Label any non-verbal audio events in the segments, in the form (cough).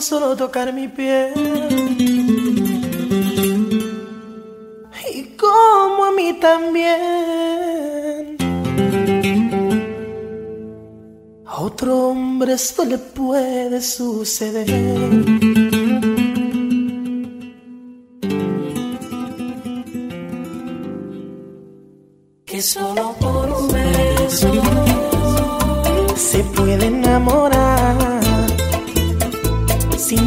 solo tocar mi piel. Y como a mí también. A otro hombre esto le puede suceder. que solo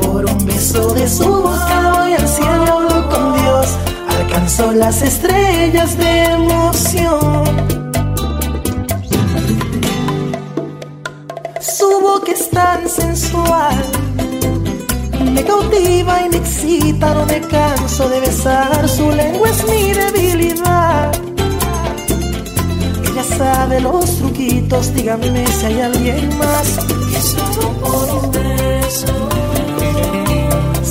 Por un beso de su boca voy al cielo con Dios. Alcanzó las estrellas de emoción. Su boca es tan sensual. Me cautiva y me excita, no me canso de besar. Su lengua es mi debilidad. Ella sabe los truquitos, díganme si hay alguien más. Que solo por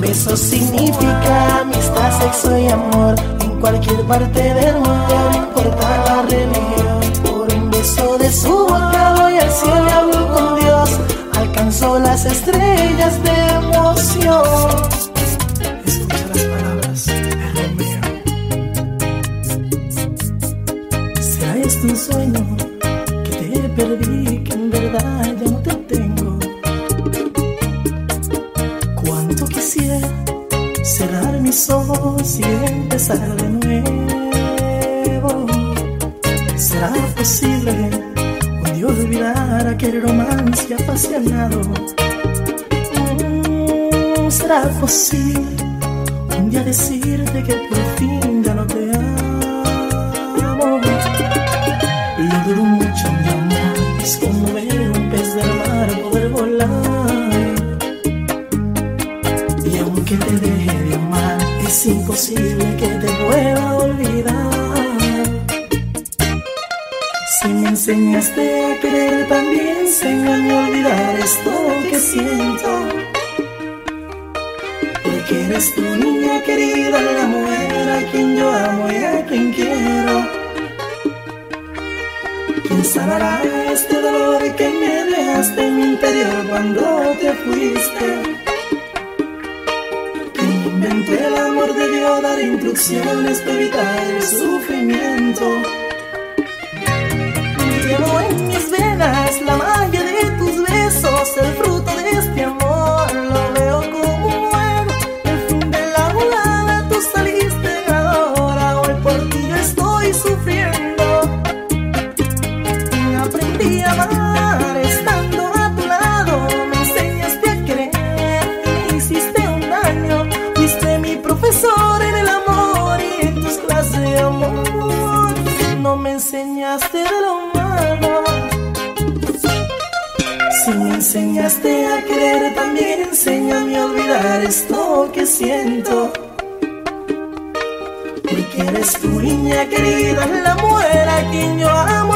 Beso significa amistad, sexo y amor en cualquier parte del mundo, no importa la religión. Por un beso de su boca voy al cielo y hablo con Dios, alcanzó las estrellas de emoción. Escucha las palabras de Romeo. ¿Será esto un sueño que te perdí, que en verdad ya de nuevo. ¿Será posible un día olvidar aquel romance apasionado? ¿Será posible un día decirte que por olvidar esto que siento. Porque eres tu niña querida, la mujer a quien yo amo y a quien quiero. ¿Quién sanará este dolor que me dejaste en mi interior cuando te fuiste? ¿Quién inventó el amor debió dar instrucciones para evitar el sufrimiento? Llevo en mis venas la magia de el fruto de niña querida es la mujer a quien yo amo.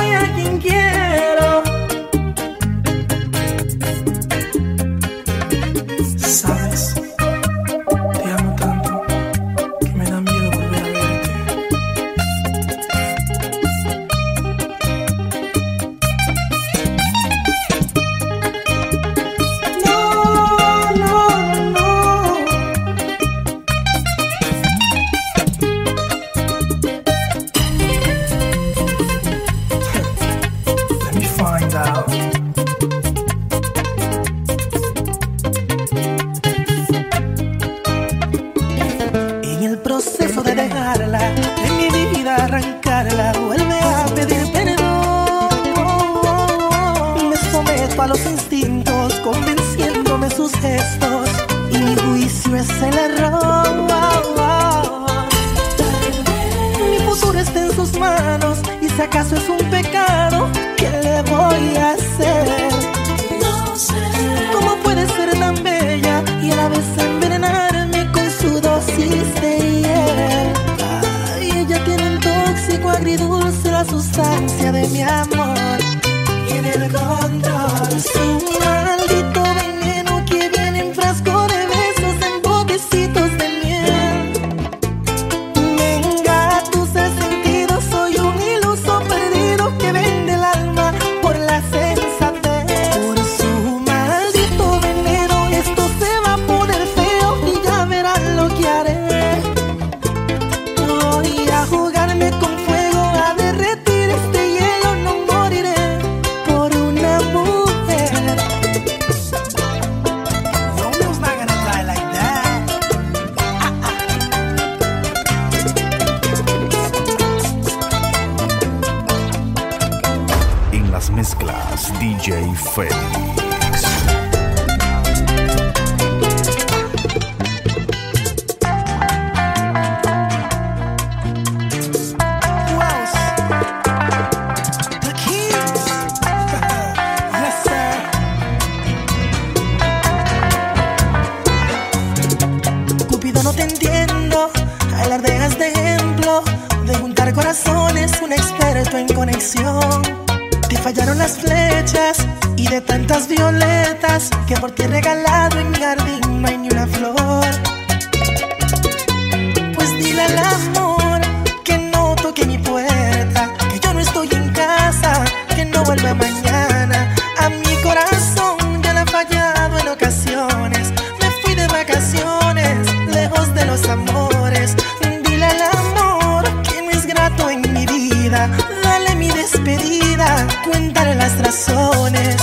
corazones.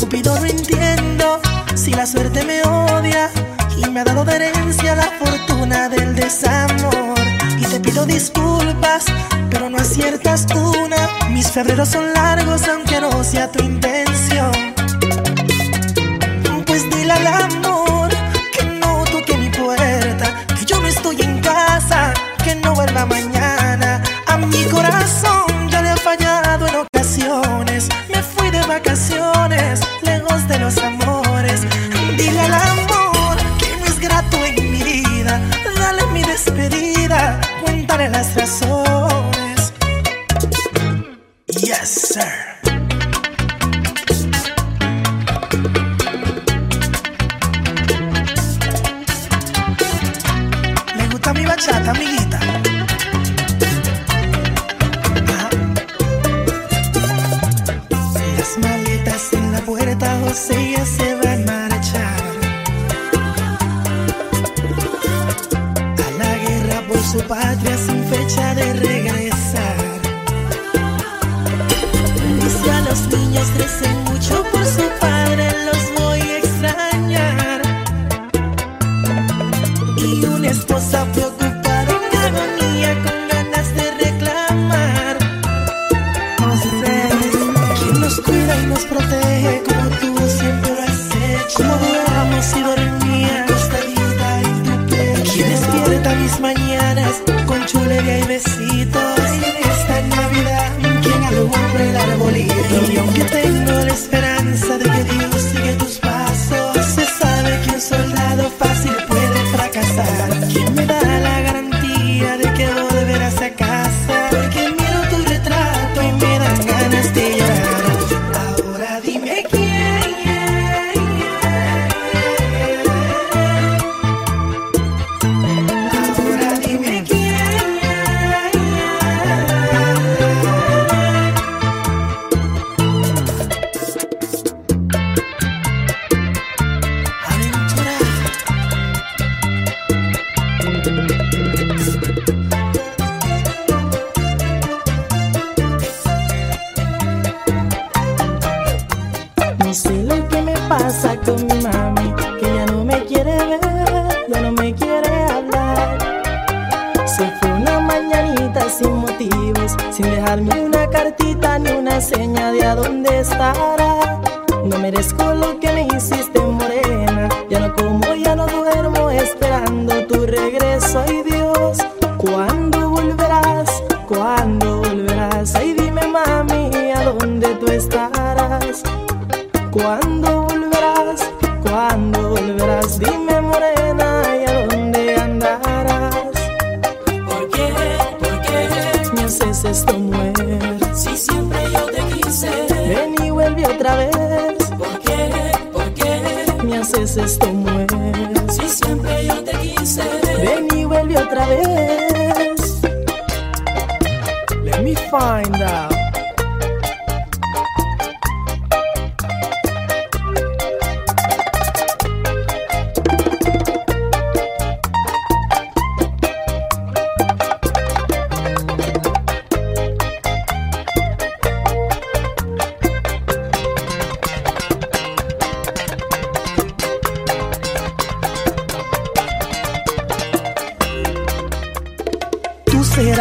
Cupido no entiendo si la suerte me odia y me ha dado de herencia la fortuna del desamor. Y te pido disculpas, pero no aciertas una. Mis febreros son la gracia tu ella se va a marchar. A la guerra por su patria.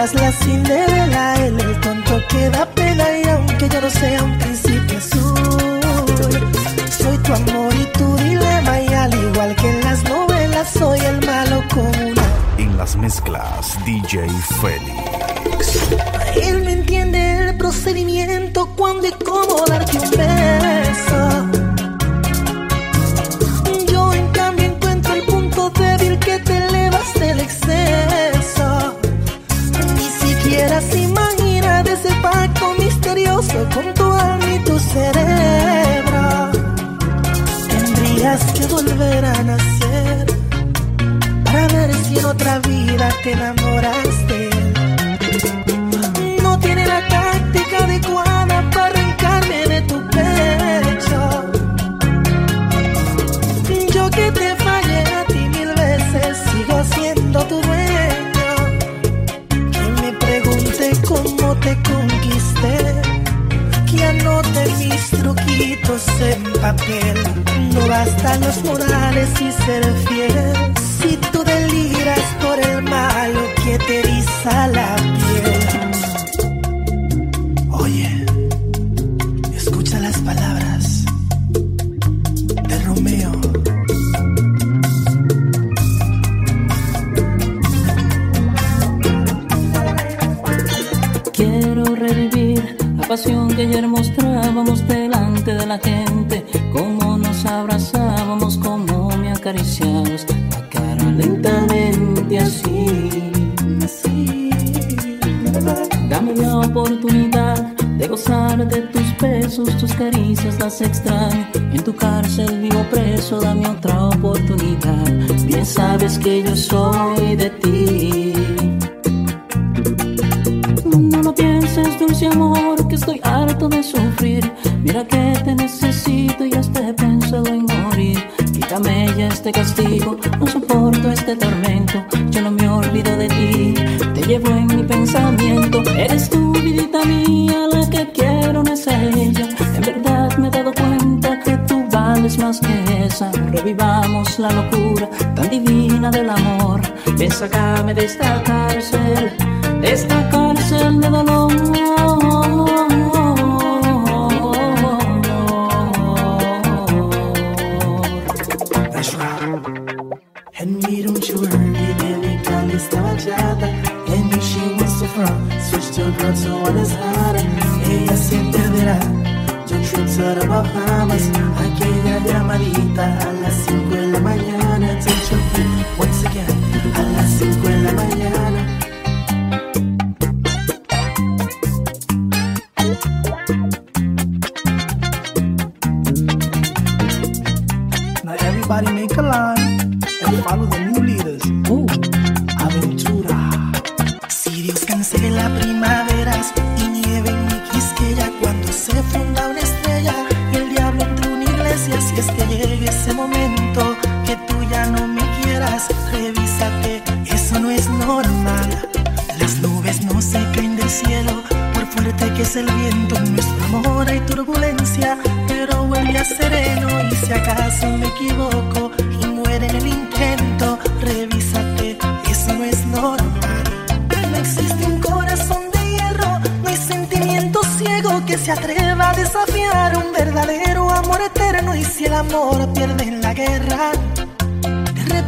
eras la cinderela, él el tonto que da pena y aunque yo no sea un príncipe azul, soy tu amor y tu dilema y al igual que en las novelas soy el malo común. En las mezclas DJ Félix. Él me entiende el procedimiento cuando y cómo darte un beso. otra vida te enamoraste. No tiene la táctica adecuada para arrancarme de tu pecho. Yo que te fallé a ti mil veces, sigo siendo tu dueño. Que me pregunte cómo te conquisté. Que anote mis truquitos en papel. No bastan los modales y ser fiel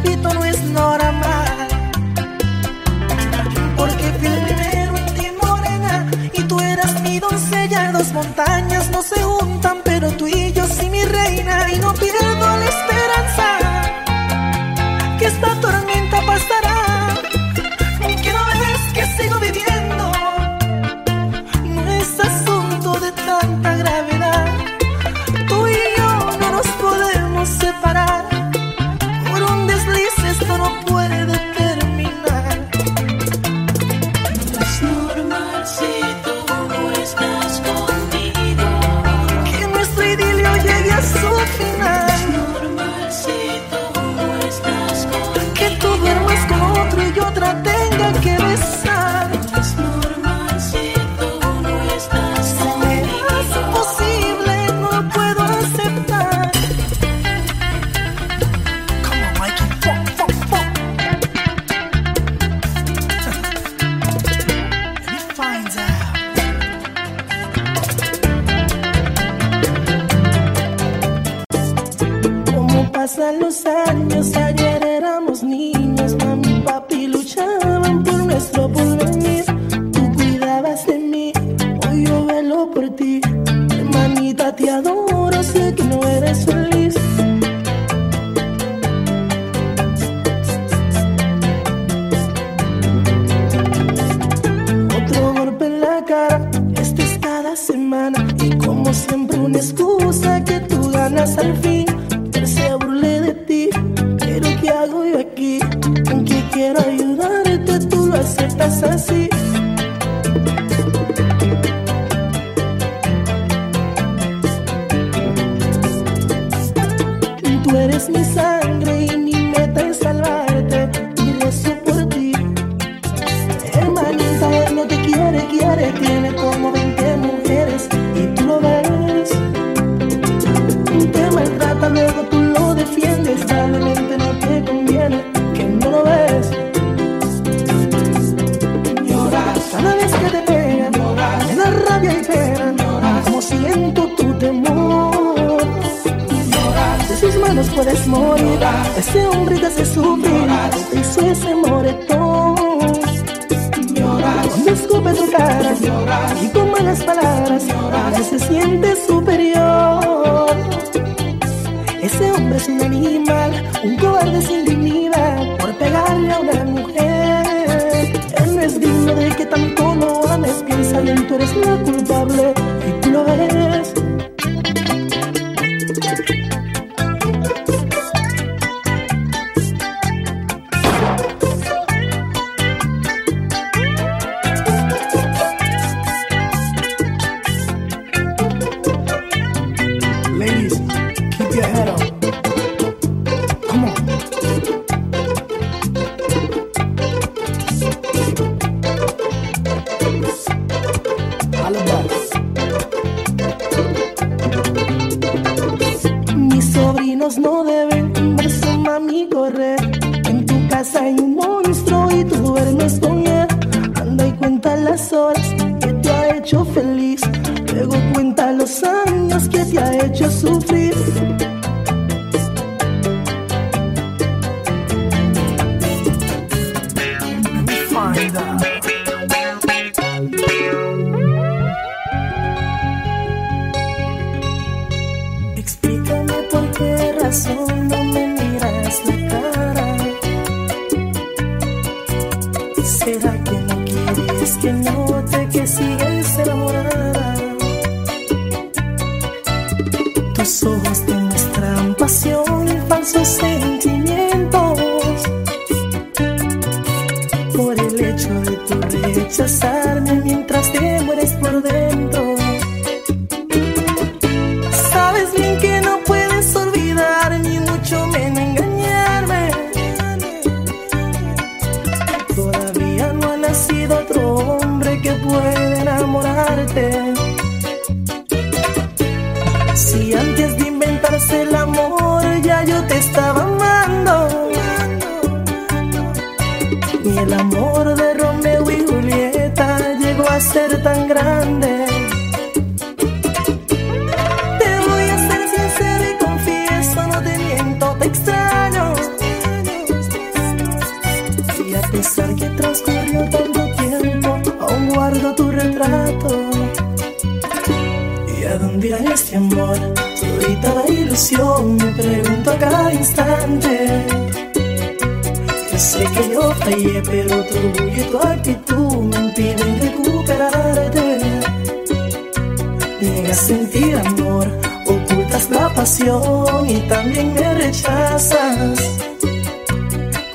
repito, no es normal. Porque fui primero en ti, morena, y tú eras mi doncella dos montañas.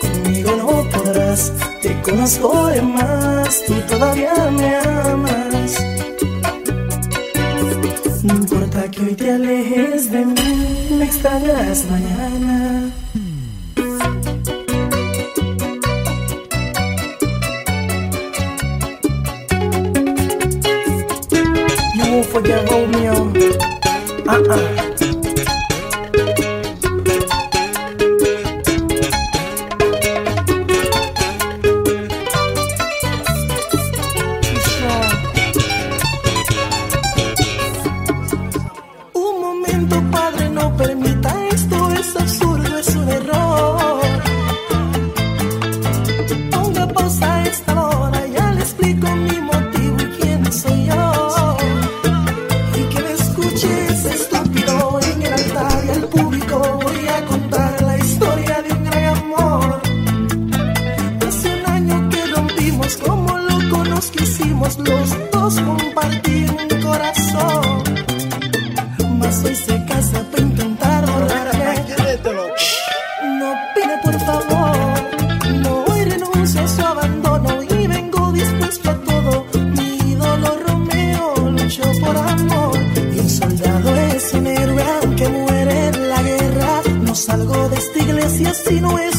conmigo no podrás, te conozco de más, tú todavía me amas. No importa que hoy te alejes de mí, me extrañarás mañana. You won't forget Romeo. Uh-uh. si no es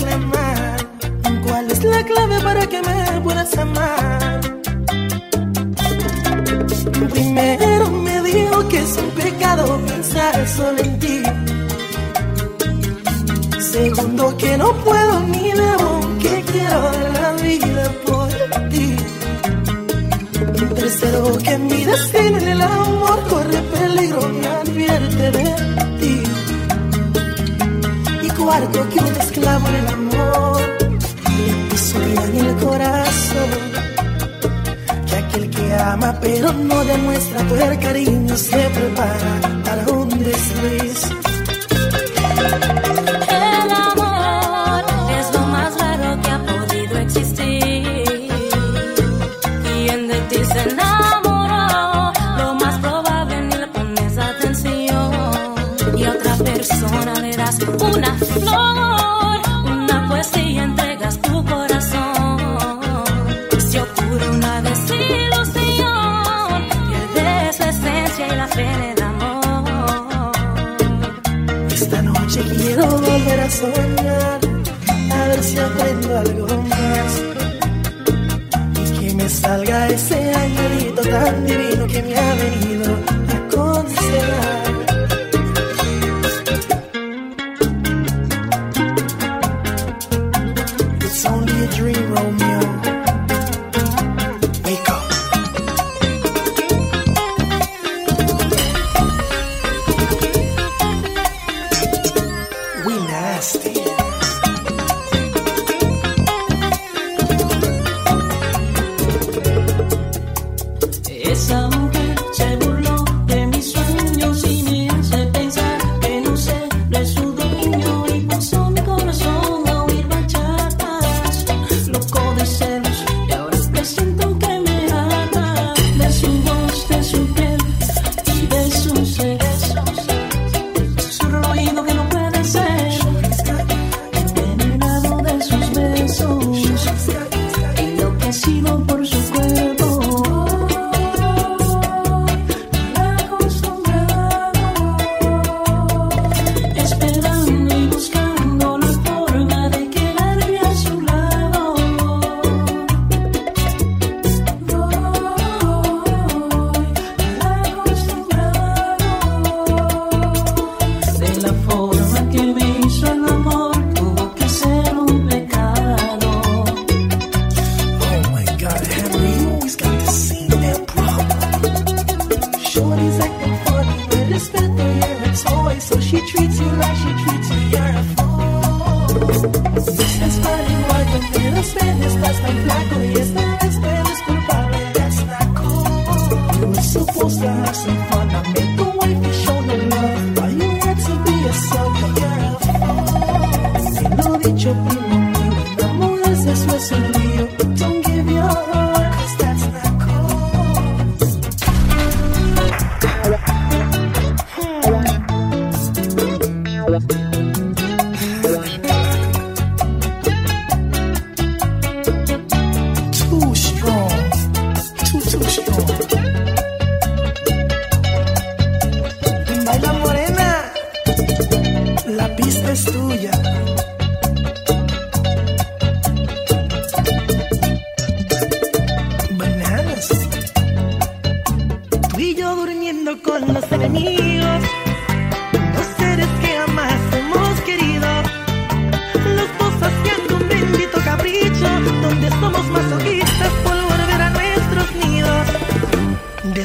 ¿Cuál es la clave para que me puedas amar? Primero me dijo que es un pecado pensar solo en ti. Segundo que no puedo ni debo que quiero de la vida por ti. Tercero que mi destino en el amor corre peligro me advierte de cuarto que un esclavo en el amor le piso en el corazón. Que aquel que ama pero no demuestra poder cariño se prepara para un desliz. understanding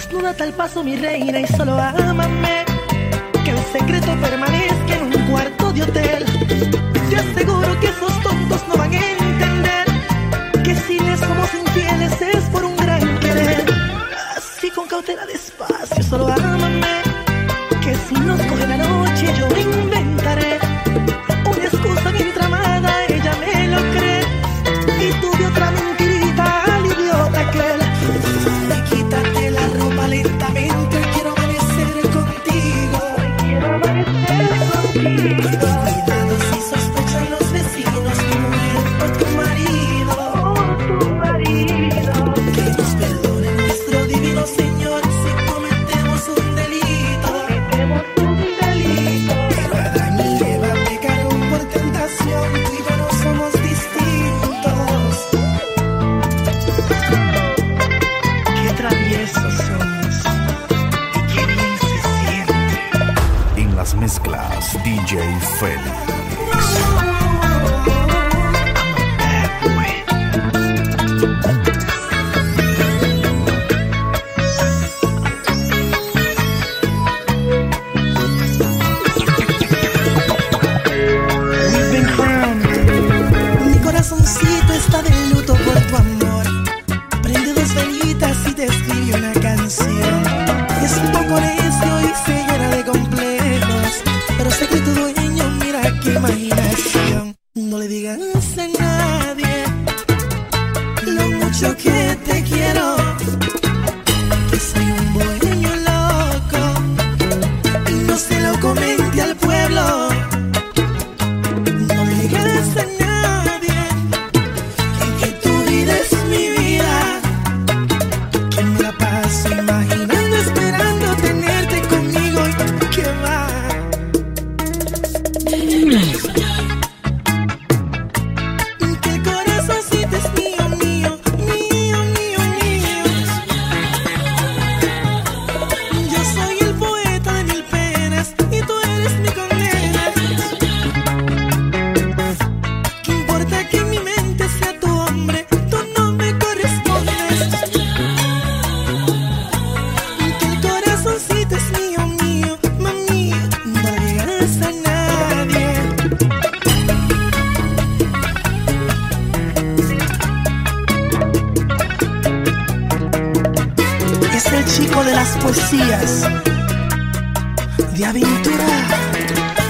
Desnúdate al paso, mi reina, y solo ámame. Que el secreto permanezca en un cuarto de hotel. Te aseguro que esos tontos no van a Es el chico de las poesías de aventura.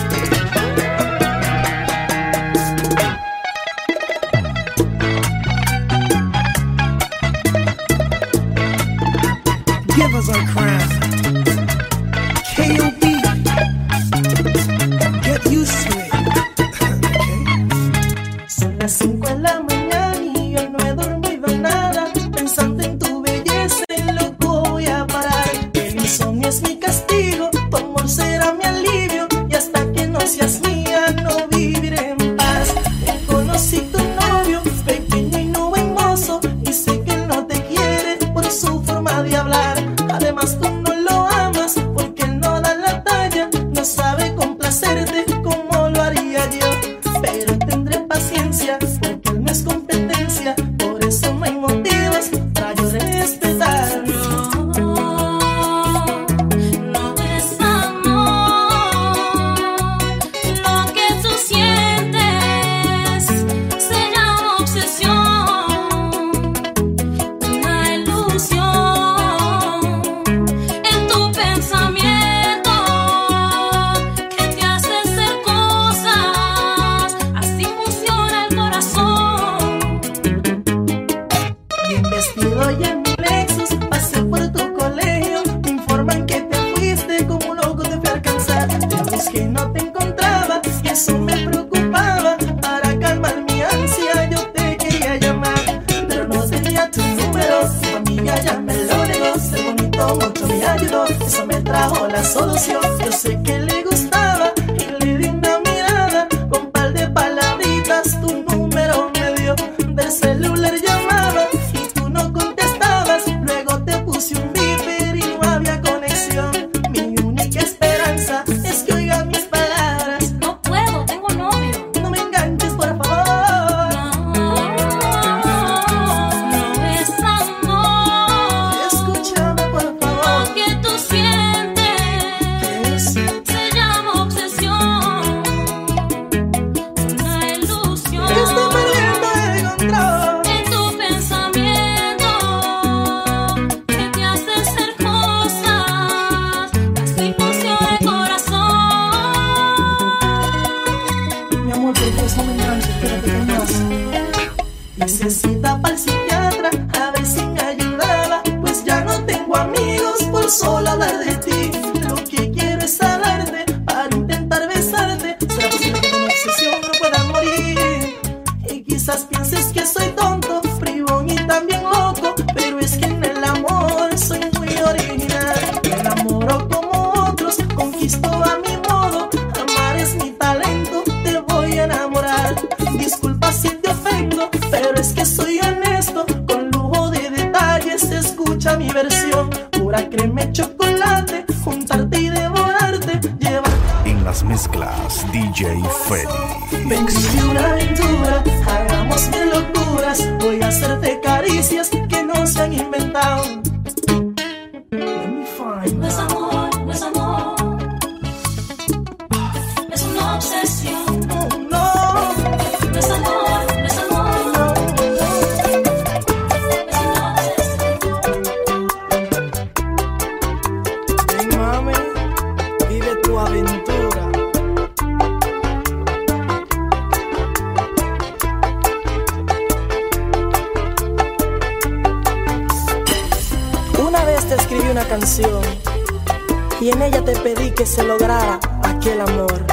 Aquel amor.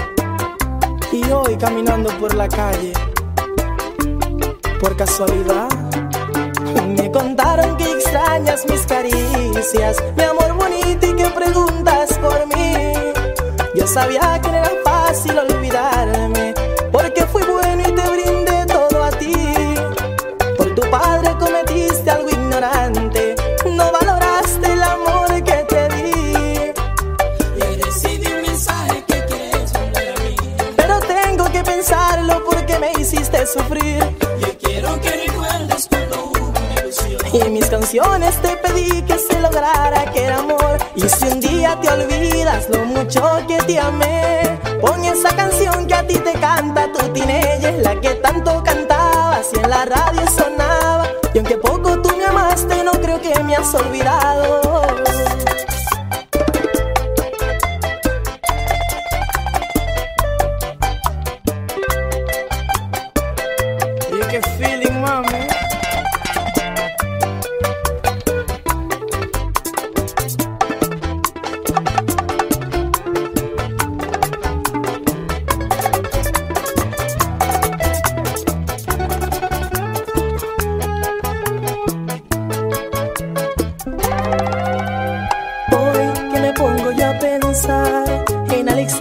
Y hoy caminando por la calle, por casualidad, (laughs) me contaron que extrañas mis caricias, mi amor bonito y que preguntas por mí. Yo sabía que no era fácil olvidarme, canciones te pedí que se lograra aquel amor. Y si un día te olvidas lo mucho que te amé, pon esa canción que a ti te canta tu teenager, la que tanto cantabas y en la radio sonaba. Y aunque poco tú me amaste, no creo que me has olvidado.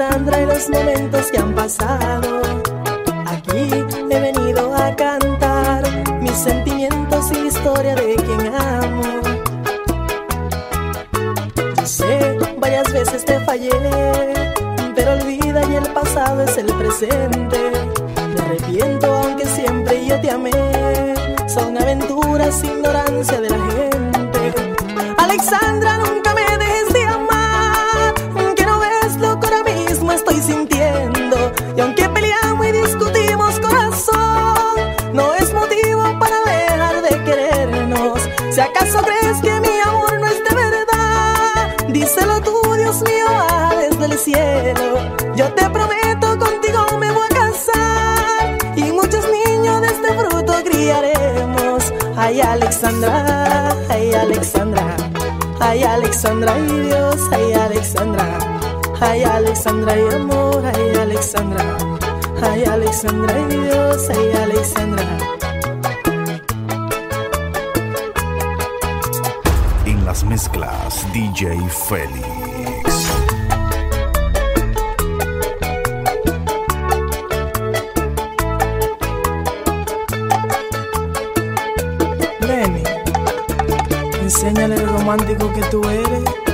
Alexandra y los momentos que han pasado. Aquí he venido a cantar mis sentimientos y historia de quien amo. Yo sé, varias veces te fallé, pero olvida y el pasado es el presente. Me arrepiento aunque siempre yo te amé. Son aventuras, ignorancia Alexandra, ay Dios, ay, Alexandra. Ay, Alexandra, ay amor, ay, Alexandra. Ay, Alexandra, ay Dios, ay, Alexandra. En las mezclas DJ Félix. Enséñale lo romántico que tú eres.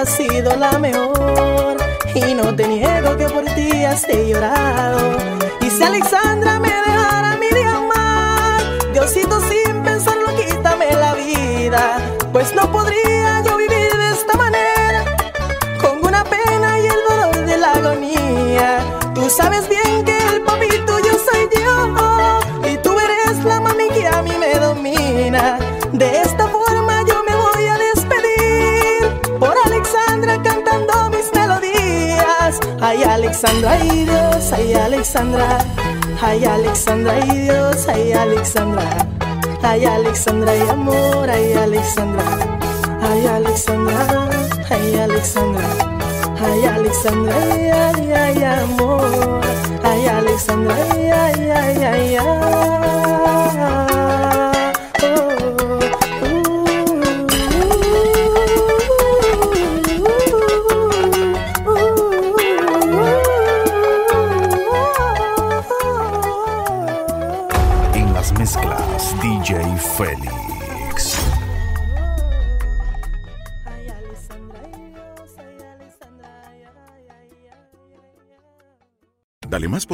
Has sido la mejor. Y no te niego que por ti hasta he llorado. Alexandra, ay Dios, ay Alexandra. Ay, Alexandra y Dios, ay, Alexandra. Ay, Alexandra y amor, ay, Alexandra. Ay, Alexandra, ay, Alexandra. Ay, Alexandra, ay, ay, amor. Ay, Alexandra, ay, ay, ay, ay,